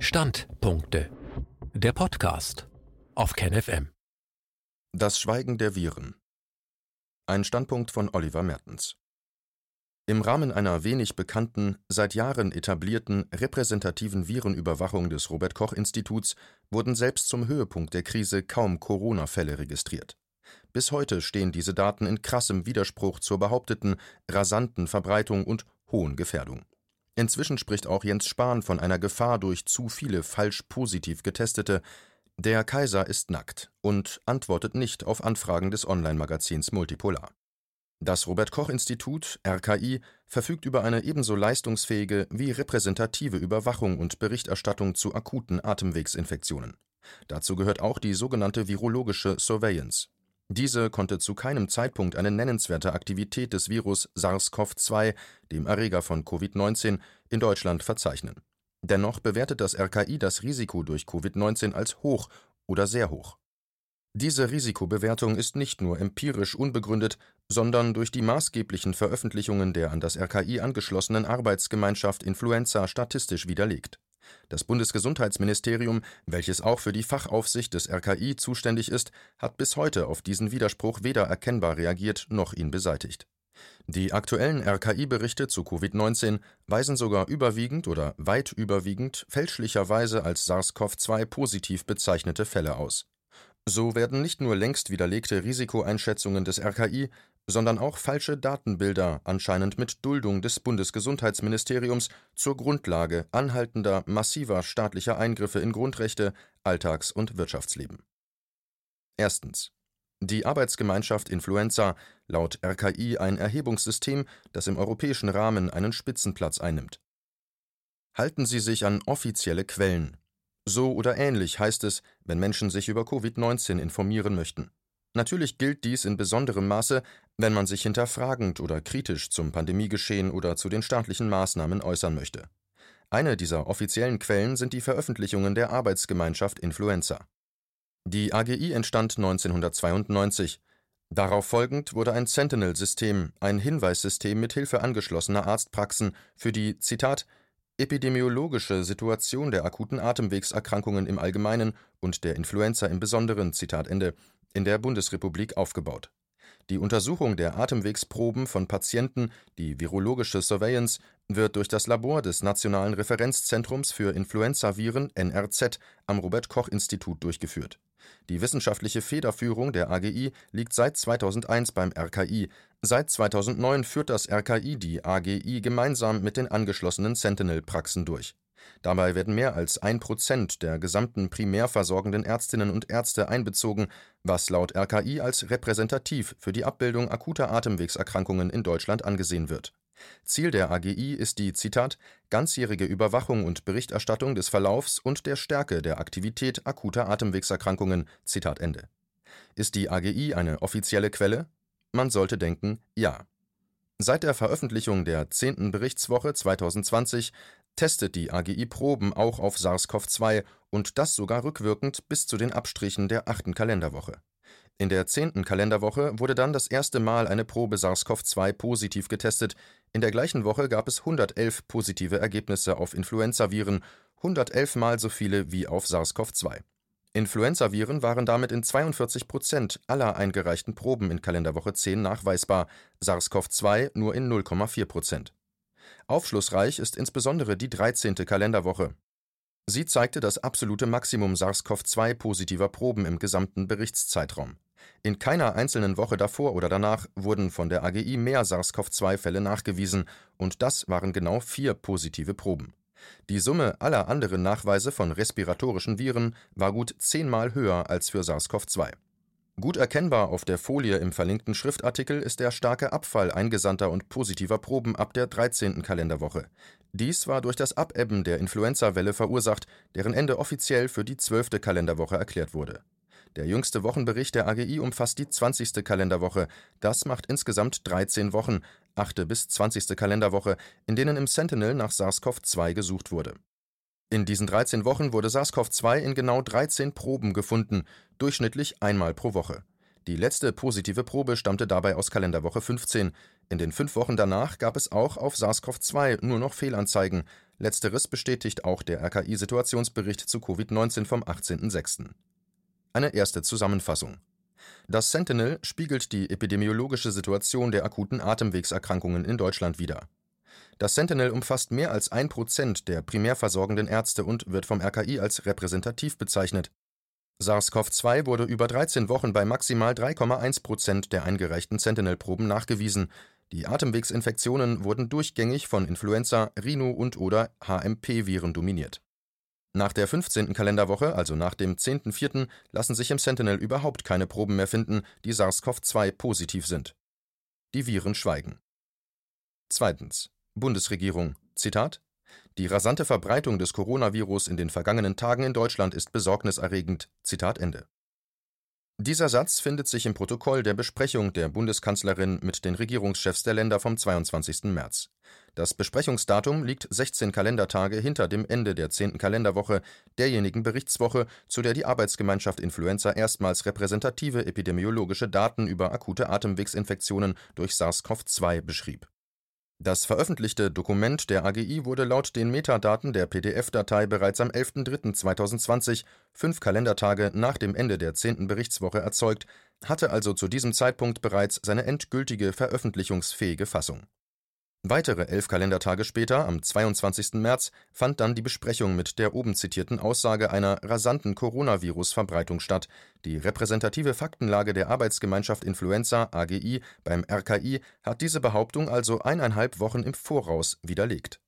Standpunkte. Der Podcast auf KenFM. Das Schweigen der Viren. Ein Standpunkt von Oliver Mertens. Im Rahmen einer wenig bekannten, seit Jahren etablierten repräsentativen Virenüberwachung des Robert Koch Instituts wurden selbst zum Höhepunkt der Krise kaum Corona-Fälle registriert. Bis heute stehen diese Daten in krassem Widerspruch zur behaupteten rasanten Verbreitung und hohen Gefährdung. Inzwischen spricht auch Jens Spahn von einer Gefahr durch zu viele falsch positiv Getestete. Der Kaiser ist nackt und antwortet nicht auf Anfragen des Online-Magazins Multipolar. Das Robert Koch Institut RKI verfügt über eine ebenso leistungsfähige wie repräsentative Überwachung und Berichterstattung zu akuten Atemwegsinfektionen. Dazu gehört auch die sogenannte virologische Surveillance. Diese konnte zu keinem Zeitpunkt eine nennenswerte Aktivität des Virus SARS-CoV-2, dem Erreger von Covid-19, in Deutschland verzeichnen. Dennoch bewertet das RKI das Risiko durch Covid-19 als hoch oder sehr hoch. Diese Risikobewertung ist nicht nur empirisch unbegründet, sondern durch die maßgeblichen Veröffentlichungen der an das RKI angeschlossenen Arbeitsgemeinschaft Influenza statistisch widerlegt. Das Bundesgesundheitsministerium, welches auch für die Fachaufsicht des RKI zuständig ist, hat bis heute auf diesen Widerspruch weder erkennbar reagiert noch ihn beseitigt. Die aktuellen RKI-Berichte zu Covid-19 weisen sogar überwiegend oder weit überwiegend fälschlicherweise als SARS-CoV-2 positiv bezeichnete Fälle aus. So werden nicht nur längst widerlegte Risikoeinschätzungen des RKI, sondern auch falsche Datenbilder, anscheinend mit Duldung des Bundesgesundheitsministeriums, zur Grundlage anhaltender, massiver staatlicher Eingriffe in Grundrechte, Alltags- und Wirtschaftsleben. Erstens. Die Arbeitsgemeinschaft Influenza, laut RKI ein Erhebungssystem, das im europäischen Rahmen einen Spitzenplatz einnimmt. Halten Sie sich an offizielle Quellen. So oder ähnlich heißt es, wenn Menschen sich über Covid-19 informieren möchten. Natürlich gilt dies in besonderem Maße, wenn man sich hinterfragend oder kritisch zum Pandemiegeschehen oder zu den staatlichen Maßnahmen äußern möchte. Eine dieser offiziellen Quellen sind die Veröffentlichungen der Arbeitsgemeinschaft Influenza. Die AGI entstand 1992. Darauf folgend wurde ein Sentinel-System, ein Hinweissystem mit Hilfe angeschlossener Arztpraxen für die Zitat epidemiologische Situation der akuten Atemwegserkrankungen im Allgemeinen und der Influenza im Besonderen Zitat Ende in der Bundesrepublik aufgebaut. Die Untersuchung der Atemwegsproben von Patienten, die virologische Surveillance, wird durch das Labor des Nationalen Referenzzentrums für Influenzaviren NRZ am Robert Koch Institut durchgeführt. Die wissenschaftliche Federführung der AGI liegt seit 2001 beim RKI. Seit 2009 führt das RKI die AGI gemeinsam mit den angeschlossenen Sentinel-Praxen durch Dabei werden mehr als ein Prozent der gesamten primär versorgenden Ärztinnen und Ärzte einbezogen, was laut RKI als repräsentativ für die Abbildung akuter Atemwegserkrankungen in Deutschland angesehen wird. Ziel der AGI ist die Zitat ganzjährige Überwachung und Berichterstattung des Verlaufs und der Stärke der Aktivität akuter Atemwegserkrankungen. Zitat Ende. Ist die AGI eine offizielle Quelle? Man sollte denken, ja. Seit der Veröffentlichung der zehnten Berichtswoche 2020 testet die AGI Proben auch auf SARS-CoV-2 und das sogar rückwirkend bis zu den Abstrichen der achten Kalenderwoche. In der zehnten Kalenderwoche wurde dann das erste Mal eine Probe SARS-CoV-2 positiv getestet. In der gleichen Woche gab es 111 positive Ergebnisse auf Influenzaviren, 111 mal so viele wie auf SARS-CoV-2. Influenzaviren waren damit in 42 Prozent aller eingereichten Proben in Kalenderwoche 10 nachweisbar, SARS-CoV-2 nur in 0,4 Prozent. Aufschlussreich ist insbesondere die 13. Kalenderwoche. Sie zeigte das absolute Maximum SARS-CoV-2 positiver Proben im gesamten Berichtszeitraum. In keiner einzelnen Woche davor oder danach wurden von der AGI mehr SARS-CoV-2-Fälle nachgewiesen, und das waren genau vier positive Proben. Die Summe aller anderen Nachweise von respiratorischen Viren war gut zehnmal höher als für SARS-CoV-2 Gut erkennbar auf der Folie im verlinkten Schriftartikel ist der starke Abfall eingesandter und positiver Proben ab der 13. Kalenderwoche. Dies war durch das Abebben der Influenza-Welle verursacht, deren Ende offiziell für die 12. Kalenderwoche erklärt wurde. Der jüngste Wochenbericht der AGI umfasst die 20. Kalenderwoche. Das macht insgesamt 13 Wochen, 8. bis 20. Kalenderwoche, in denen im Sentinel nach SARS-CoV-2 gesucht wurde in diesen 13 Wochen wurde SARS-CoV-2 in genau 13 Proben gefunden, durchschnittlich einmal pro Woche. Die letzte positive Probe stammte dabei aus Kalenderwoche 15. In den fünf Wochen danach gab es auch auf SARS-CoV-2 nur noch Fehlanzeigen. Letzteres bestätigt auch der RKI-Situationsbericht zu Covid-19 vom 18.06. Eine erste Zusammenfassung. Das Sentinel spiegelt die epidemiologische Situation der akuten Atemwegserkrankungen in Deutschland wider. Das Sentinel umfasst mehr als ein Prozent der primär versorgenden Ärzte und wird vom RKI als repräsentativ bezeichnet. SARS-CoV-2 wurde über 13 Wochen bei maximal 3,1 Prozent der eingereichten Sentinel-Proben nachgewiesen. Die Atemwegsinfektionen wurden durchgängig von Influenza, Rhino- und/oder HMP-Viren dominiert. Nach der 15. Kalenderwoche, also nach dem 10.04., lassen sich im Sentinel überhaupt keine Proben mehr finden, die SARS-CoV-2 positiv sind. Die Viren schweigen. Zweitens. Bundesregierung: Zitat: Die rasante Verbreitung des Coronavirus in den vergangenen Tagen in Deutschland ist besorgniserregend. Zitat Ende. Dieser Satz findet sich im Protokoll der Besprechung der Bundeskanzlerin mit den Regierungschefs der Länder vom 22. März. Das Besprechungsdatum liegt 16 Kalendertage hinter dem Ende der 10. Kalenderwoche, derjenigen Berichtswoche, zu der die Arbeitsgemeinschaft Influenza erstmals repräsentative epidemiologische Daten über akute Atemwegsinfektionen durch SARS-CoV-2 beschrieb das veröffentlichte Dokument der AGI wurde laut den Metadaten der PDF-Datei bereits am 11.03.2020, fünf Kalendertage nach dem Ende der zehnten Berichtswoche erzeugt, hatte also zu diesem Zeitpunkt bereits seine endgültige veröffentlichungsfähige Fassung Weitere elf Kalendertage später, am 22. März, fand dann die Besprechung mit der oben zitierten Aussage einer rasanten Coronavirus-Verbreitung statt. Die repräsentative Faktenlage der Arbeitsgemeinschaft Influenza AGI beim RKI hat diese Behauptung also eineinhalb Wochen im Voraus widerlegt.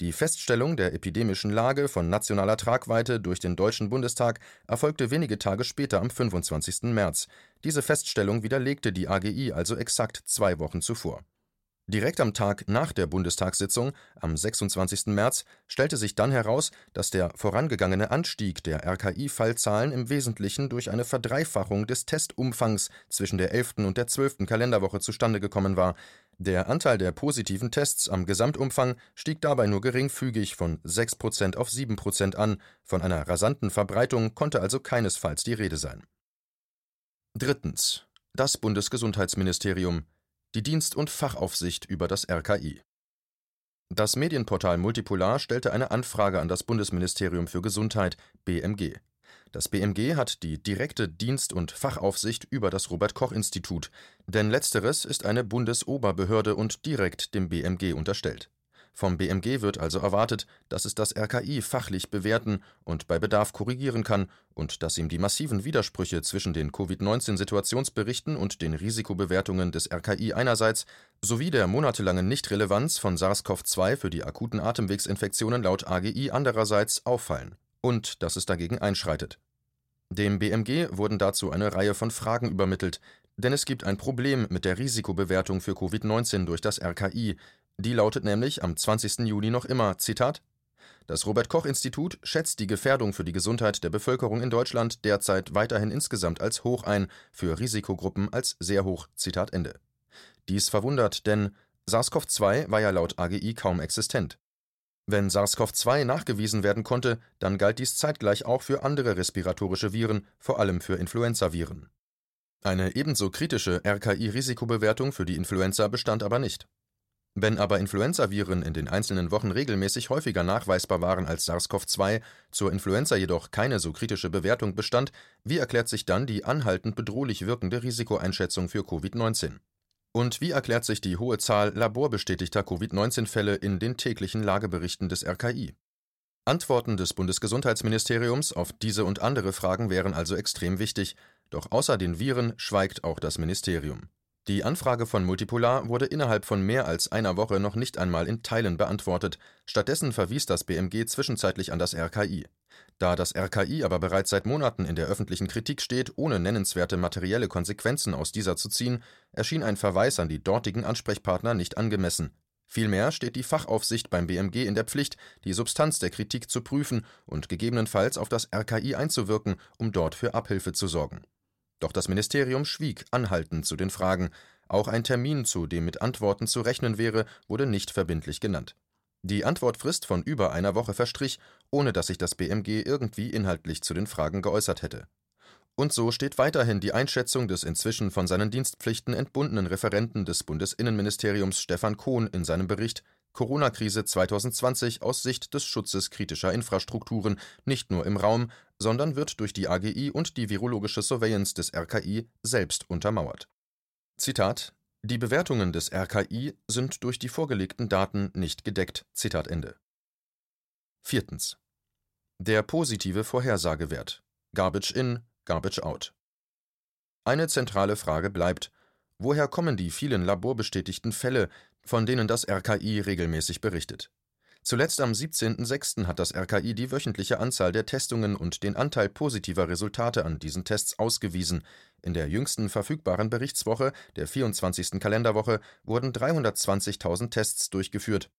Die Feststellung der epidemischen Lage von nationaler Tragweite durch den Deutschen Bundestag erfolgte wenige Tage später am 25. März. Diese Feststellung widerlegte die AGI also exakt zwei Wochen zuvor Direkt am Tag nach der Bundestagssitzung, am 26. März, stellte sich dann heraus, dass der vorangegangene Anstieg der RKI-Fallzahlen im Wesentlichen durch eine Verdreifachung des Testumfangs zwischen der 11. und der 12. Kalenderwoche zustande gekommen war. Der Anteil der positiven Tests am Gesamtumfang stieg dabei nur geringfügig von 6% auf 7% an, von einer rasanten Verbreitung konnte also keinesfalls die Rede sein. Drittens. Das Bundesgesundheitsministerium die Dienst- und Fachaufsicht über das RKI. Das Medienportal Multipolar stellte eine Anfrage an das Bundesministerium für Gesundheit BMG. Das BMG hat die direkte Dienst- und Fachaufsicht über das Robert Koch Institut, denn letzteres ist eine Bundesoberbehörde und direkt dem BMG unterstellt vom BMG wird also erwartet, dass es das RKI fachlich bewerten und bei Bedarf korrigieren kann und dass ihm die massiven Widersprüche zwischen den Covid-19-Situationsberichten und den Risikobewertungen des RKI einerseits sowie der monatelangen Nichtrelevanz von SARS-CoV-2 für die akuten Atemwegsinfektionen laut AGI andererseits auffallen und dass es dagegen einschreitet. Dem BMG wurden dazu eine Reihe von Fragen übermittelt, denn es gibt ein Problem mit der Risikobewertung für Covid-19 durch das RKI, die lautet nämlich am 20. Juni noch immer, Zitat, das Robert Koch Institut schätzt die Gefährdung für die Gesundheit der Bevölkerung in Deutschland derzeit weiterhin insgesamt als hoch ein, für Risikogruppen als sehr hoch. Zitat Ende. Dies verwundert, denn SARS-CoV-2 war ja laut AGI kaum existent. Wenn SARS-CoV-2 nachgewiesen werden konnte, dann galt dies zeitgleich auch für andere respiratorische Viren, vor allem für Influenzaviren. Eine ebenso kritische RKI-Risikobewertung für die Influenza bestand aber nicht. Wenn aber Influenzaviren in den einzelnen Wochen regelmäßig häufiger nachweisbar waren als SARS-CoV-2, zur Influenza jedoch keine so kritische Bewertung bestand, wie erklärt sich dann die anhaltend bedrohlich wirkende Risikoeinschätzung für Covid-19? Und wie erklärt sich die hohe Zahl laborbestätigter Covid-19-Fälle in den täglichen Lageberichten des RKI? Antworten des Bundesgesundheitsministeriums auf diese und andere Fragen wären also extrem wichtig, doch außer den Viren schweigt auch das Ministerium. Die Anfrage von Multipolar wurde innerhalb von mehr als einer Woche noch nicht einmal in Teilen beantwortet, stattdessen verwies das BMG zwischenzeitlich an das RKI. Da das RKI aber bereits seit Monaten in der öffentlichen Kritik steht, ohne nennenswerte materielle Konsequenzen aus dieser zu ziehen, erschien ein Verweis an die dortigen Ansprechpartner nicht angemessen. Vielmehr steht die Fachaufsicht beim BMG in der Pflicht, die Substanz der Kritik zu prüfen und gegebenenfalls auf das RKI einzuwirken, um dort für Abhilfe zu sorgen doch das Ministerium schwieg anhaltend zu den Fragen, auch ein Termin, zu dem mit Antworten zu rechnen wäre, wurde nicht verbindlich genannt. Die Antwortfrist von über einer Woche verstrich, ohne dass sich das BMG irgendwie inhaltlich zu den Fragen geäußert hätte. Und so steht weiterhin die Einschätzung des inzwischen von seinen Dienstpflichten entbundenen Referenten des Bundesinnenministeriums Stefan Kohn in seinem Bericht Corona-Krise 2020 aus Sicht des Schutzes kritischer Infrastrukturen, nicht nur im Raum, sondern wird durch die AGI und die virologische Surveillance des RKI selbst untermauert. Zitat Die Bewertungen des RKI sind durch die vorgelegten Daten nicht gedeckt. Zitat Ende. Viertens. Der positive Vorhersagewert. Garbage in, Garbage out. Eine zentrale Frage bleibt, woher kommen die vielen laborbestätigten Fälle, von denen das RKI regelmäßig berichtet? Zuletzt am 17.06. hat das RKI die wöchentliche Anzahl der Testungen und den Anteil positiver Resultate an diesen Tests ausgewiesen. In der jüngsten verfügbaren Berichtswoche, der 24. Kalenderwoche, wurden 320.000 Tests durchgeführt,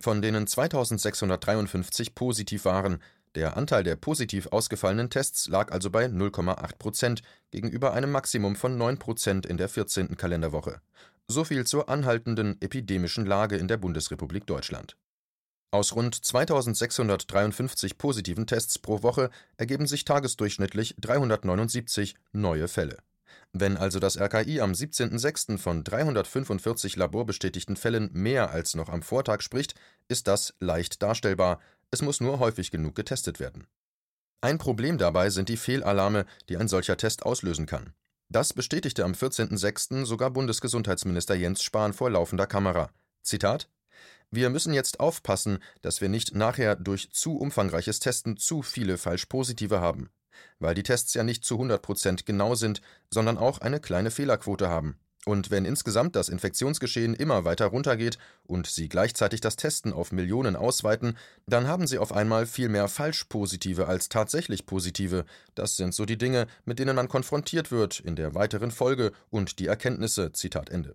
von denen 2653 positiv waren. Der Anteil der positiv ausgefallenen Tests lag also bei 0,8 Prozent gegenüber einem Maximum von 9 Prozent in der 14. Kalenderwoche. So viel zur anhaltenden epidemischen Lage in der Bundesrepublik Deutschland. Aus rund 2653 positiven Tests pro Woche ergeben sich tagesdurchschnittlich 379 neue Fälle. Wenn also das RKI am 17.06. von 345 laborbestätigten Fällen mehr als noch am Vortag spricht, ist das leicht darstellbar, es muss nur häufig genug getestet werden. Ein Problem dabei sind die Fehlalarme, die ein solcher Test auslösen kann. Das bestätigte am 14.06. sogar Bundesgesundheitsminister Jens Spahn vor laufender Kamera. Zitat: Wir müssen jetzt aufpassen, dass wir nicht nachher durch zu umfangreiches Testen zu viele Falschpositive haben. Weil die Tests ja nicht zu 100 Prozent genau sind, sondern auch eine kleine Fehlerquote haben. Und wenn insgesamt das Infektionsgeschehen immer weiter runtergeht und Sie gleichzeitig das Testen auf Millionen ausweiten, dann haben Sie auf einmal viel mehr Falschpositive als tatsächlich Positive. Das sind so die Dinge, mit denen man konfrontiert wird in der weiteren Folge und die Erkenntnisse. Zitat Ende.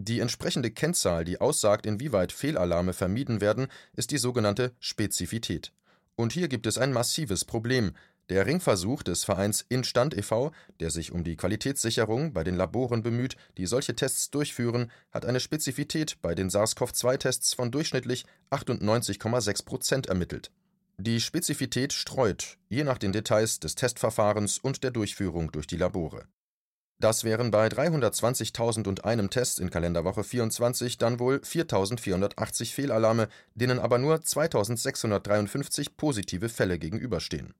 Die entsprechende Kennzahl, die aussagt, inwieweit Fehlalarme vermieden werden, ist die sogenannte Spezifität. Und hier gibt es ein massives Problem, der Ringversuch des Vereins Instand e.V., der sich um die Qualitätssicherung bei den Laboren bemüht, die solche Tests durchführen, hat eine Spezifität bei den SARS-CoV-2-Tests von durchschnittlich 98,6 Prozent ermittelt. Die Spezifität streut, je nach den Details des Testverfahrens und der Durchführung durch die Labore. Das wären bei 320.001 Test in Kalenderwoche 24 dann wohl 4.480 Fehlalarme, denen aber nur 2.653 positive Fälle gegenüberstehen.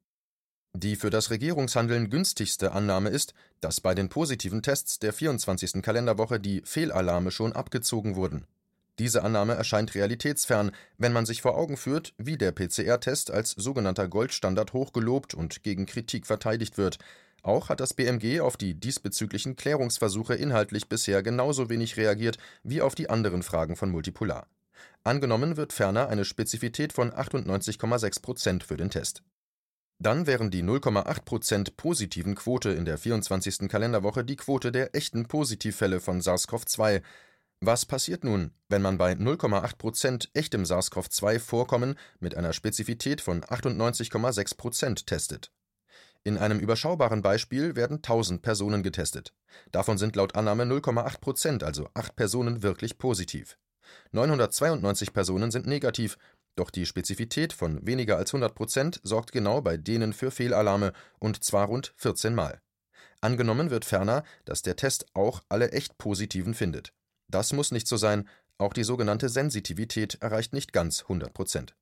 Die für das Regierungshandeln günstigste Annahme ist, dass bei den positiven Tests der 24. Kalenderwoche die Fehlalarme schon abgezogen wurden. Diese Annahme erscheint realitätsfern, wenn man sich vor Augen führt, wie der PCR-Test als sogenannter Goldstandard hochgelobt und gegen Kritik verteidigt wird. Auch hat das BMG auf die diesbezüglichen Klärungsversuche inhaltlich bisher genauso wenig reagiert wie auf die anderen Fragen von Multipolar. Angenommen wird ferner eine Spezifität von 98,6 Prozent für den Test. Dann wären die 0,8% positiven Quote in der 24. Kalenderwoche die Quote der echten Positivfälle von SARS-CoV-2. Was passiert nun, wenn man bei 0,8% echtem SARS-CoV-2-Vorkommen mit einer Spezifität von 98,6% testet? In einem überschaubaren Beispiel werden 1000 Personen getestet. Davon sind laut Annahme 0,8% also 8 Personen wirklich positiv. 992 Personen sind negativ doch die Spezifität von weniger als 100 Prozent sorgt genau bei denen für Fehlalarme, und zwar rund 14 Mal. Angenommen wird ferner, dass der Test auch alle echt Positiven findet. Das muss nicht so sein, auch die sogenannte Sensitivität erreicht nicht ganz 100 Prozent.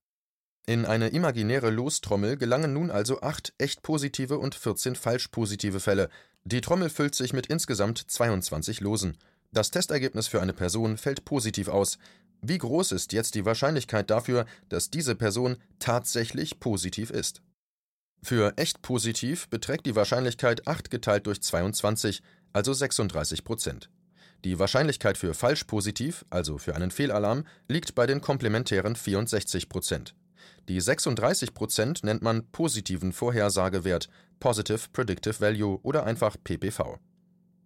In eine imaginäre Lostrommel gelangen nun also acht echt positive und 14 falsch positive Fälle. Die Trommel füllt sich mit insgesamt 22 Losen. Das Testergebnis für eine Person fällt positiv aus. Wie groß ist jetzt die Wahrscheinlichkeit dafür, dass diese Person tatsächlich positiv ist? Für echt positiv beträgt die Wahrscheinlichkeit 8 geteilt durch 22, also 36 Prozent. Die Wahrscheinlichkeit für falsch positiv, also für einen Fehlalarm, liegt bei den komplementären 64 Prozent. Die 36 Prozent nennt man positiven Vorhersagewert, Positive Predictive Value oder einfach PPV.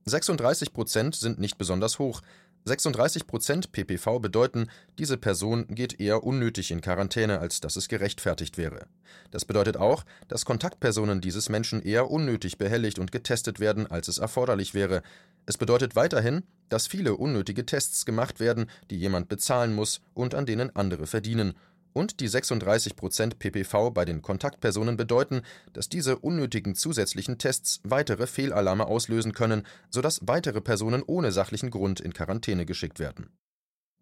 36 Prozent sind nicht besonders hoch, 36% ppv bedeuten, diese Person geht eher unnötig in Quarantäne, als dass es gerechtfertigt wäre. Das bedeutet auch, dass Kontaktpersonen dieses Menschen eher unnötig behelligt und getestet werden, als es erforderlich wäre. Es bedeutet weiterhin, dass viele unnötige Tests gemacht werden, die jemand bezahlen muss und an denen andere verdienen, und die 36% ppv bei den Kontaktpersonen bedeuten, dass diese unnötigen zusätzlichen Tests weitere Fehlalarme auslösen können, sodass weitere Personen ohne sachlichen Grund in Quarantäne geschickt werden.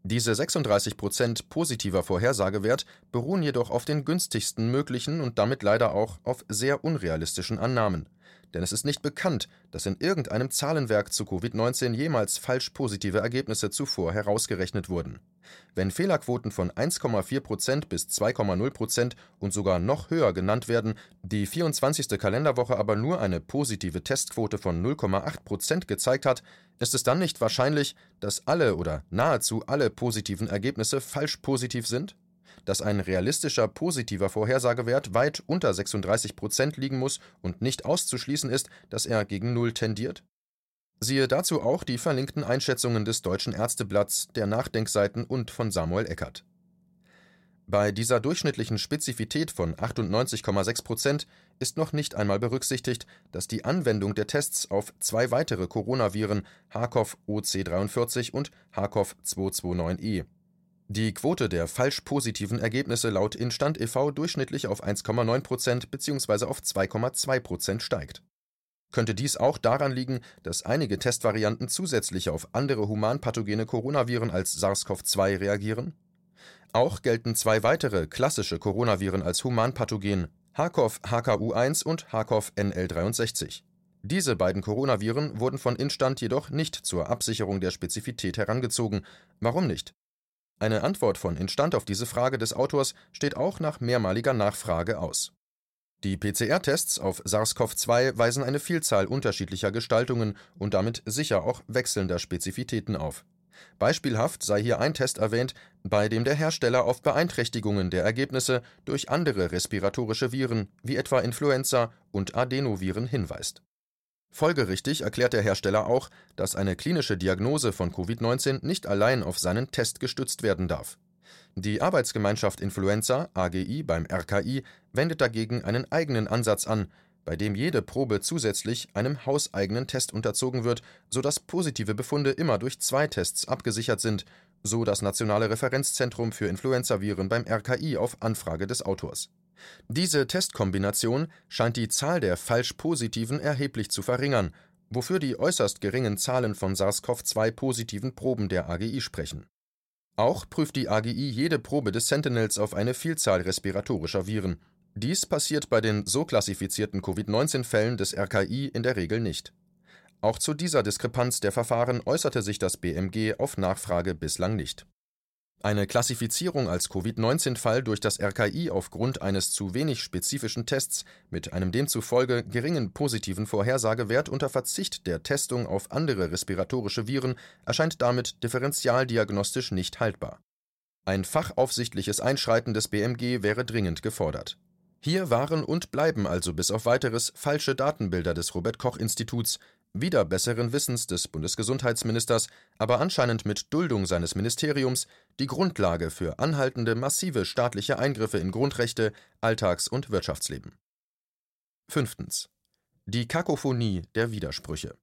Diese 36 Prozent positiver Vorhersagewert beruhen jedoch auf den günstigsten möglichen und damit leider auch auf sehr unrealistischen Annahmen denn es ist nicht bekannt, dass in irgendeinem Zahlenwerk zu Covid-19 jemals falsch positive Ergebnisse zuvor herausgerechnet wurden. Wenn Fehlerquoten von 1,4 Prozent bis 2,0 Prozent und sogar noch höher genannt werden, die 24. Kalenderwoche aber nur eine positive Testquote von 0,8 Prozent gezeigt hat, ist es dann nicht wahrscheinlich, dass alle oder nahezu alle positiven Ergebnisse falsch positiv sind? Dass ein realistischer positiver Vorhersagewert weit unter 36 Prozent liegen muss und nicht auszuschließen ist, dass er gegen Null tendiert? Siehe dazu auch die verlinkten Einschätzungen des Deutschen Ärzteblatts, der Nachdenkseiten und von Samuel Eckert. Bei dieser durchschnittlichen Spezifität von 98,6 Prozent ist noch nicht einmal berücksichtigt, dass die Anwendung der Tests auf zwei weitere Coronaviren HCOV OC43 und HCOV 229e die Quote der falsch positiven Ergebnisse laut Instand e.V. durchschnittlich auf 1,9 Prozent bzw. auf 2,2 Prozent steigt. Könnte dies auch daran liegen, dass einige Testvarianten zusätzlich auf andere humanpathogene Coronaviren als SARS-CoV-2 reagieren? Auch gelten zwei weitere klassische Coronaviren als humanpathogen, HCoV HKU1 und HCoV NL63. Diese beiden Coronaviren wurden von Instand jedoch nicht zur Absicherung der Spezifität herangezogen. Warum nicht? Eine Antwort von Instand auf diese Frage des Autors steht auch nach mehrmaliger Nachfrage aus. Die PCR-Tests auf SARS-CoV-2 weisen eine Vielzahl unterschiedlicher Gestaltungen und damit sicher auch wechselnder Spezifitäten auf. Beispielhaft sei hier ein Test erwähnt, bei dem der Hersteller auf Beeinträchtigungen der Ergebnisse durch andere respiratorische Viren wie etwa Influenza und Adenoviren hinweist Folgerichtig erklärt der Hersteller auch, dass eine klinische Diagnose von Covid-19 nicht allein auf seinen Test gestützt werden darf. Die Arbeitsgemeinschaft Influenza AGI beim RKI wendet dagegen einen eigenen Ansatz an, bei dem jede Probe zusätzlich einem hauseigenen Test unterzogen wird, sodass positive Befunde immer durch zwei Tests abgesichert sind, so das Nationale Referenzzentrum für Influenzaviren beim RKI auf Anfrage des Autors diese Testkombination scheint die Zahl der Falsch-Positiven erheblich zu verringern, wofür die äußerst geringen Zahlen von SARS-CoV-2-positiven Proben der AGI sprechen. Auch prüft die AGI jede Probe des Sentinels auf eine Vielzahl respiratorischer Viren. Dies passiert bei den so klassifizierten Covid-19-Fällen des RKI in der Regel nicht. Auch zu dieser Diskrepanz der Verfahren äußerte sich das BMG auf Nachfrage bislang nicht eine Klassifizierung als Covid-19-Fall durch das RKI aufgrund eines zu wenig spezifischen Tests mit einem demzufolge geringen positiven Vorhersagewert unter Verzicht der Testung auf andere respiratorische Viren erscheint damit differentialdiagnostisch nicht haltbar. Ein fachaufsichtliches Einschreiten des BMG wäre dringend gefordert. Hier waren und bleiben also bis auf weiteres falsche Datenbilder des Robert Koch Instituts, wieder besseren Wissens des Bundesgesundheitsministers, aber anscheinend mit Duldung seines Ministeriums, die Grundlage für anhaltende massive staatliche Eingriffe in Grundrechte, Alltags- und Wirtschaftsleben. Fünftens. Die Kakophonie der Widersprüche.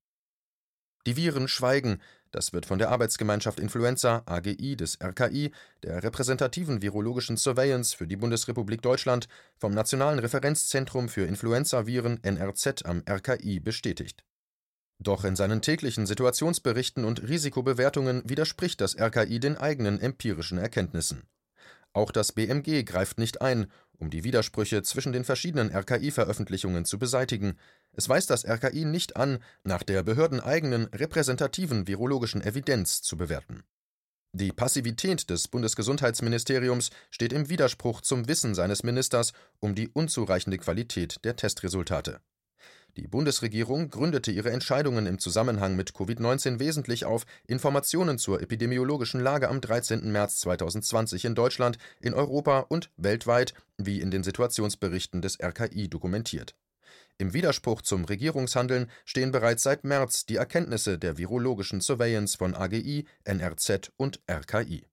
Die Viren schweigen, das wird von der Arbeitsgemeinschaft Influenza AGI des RKI, der repräsentativen virologischen Surveillance für die Bundesrepublik Deutschland, vom Nationalen Referenzzentrum für Influenzaviren NRZ am RKI bestätigt doch in seinen täglichen Situationsberichten und Risikobewertungen widerspricht das RKI den eigenen empirischen Erkenntnissen. Auch das BMG greift nicht ein, um die Widersprüche zwischen den verschiedenen RKI-Veröffentlichungen zu beseitigen. Es weist das RKI nicht an, nach der behördeneigenen repräsentativen virologischen Evidenz zu bewerten. Die Passivität des Bundesgesundheitsministeriums steht im Widerspruch zum Wissen seines Ministers um die unzureichende Qualität der Testresultate die Bundesregierung gründete ihre Entscheidungen im Zusammenhang mit Covid-19 wesentlich auf Informationen zur epidemiologischen Lage am 13. März 2020 in Deutschland, in Europa und weltweit, wie in den Situationsberichten des RKI dokumentiert. Im Widerspruch zum Regierungshandeln stehen bereits seit März die Erkenntnisse der virologischen Surveillance von AGI, NRZ und RKI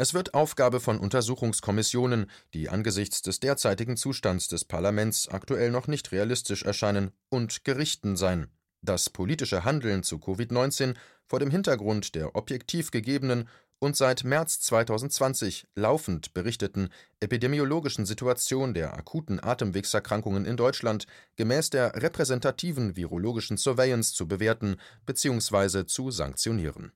es wird Aufgabe von Untersuchungskommissionen, die angesichts des derzeitigen Zustands des Parlaments aktuell noch nicht realistisch erscheinen, und Gerichten sein, das politische Handeln zu Covid-19 vor dem Hintergrund der objektiv gegebenen und seit März 2020 laufend berichteten epidemiologischen Situation der akuten Atemwegserkrankungen in Deutschland gemäß der repräsentativen virologischen Surveillance zu bewerten bzw. zu sanktionieren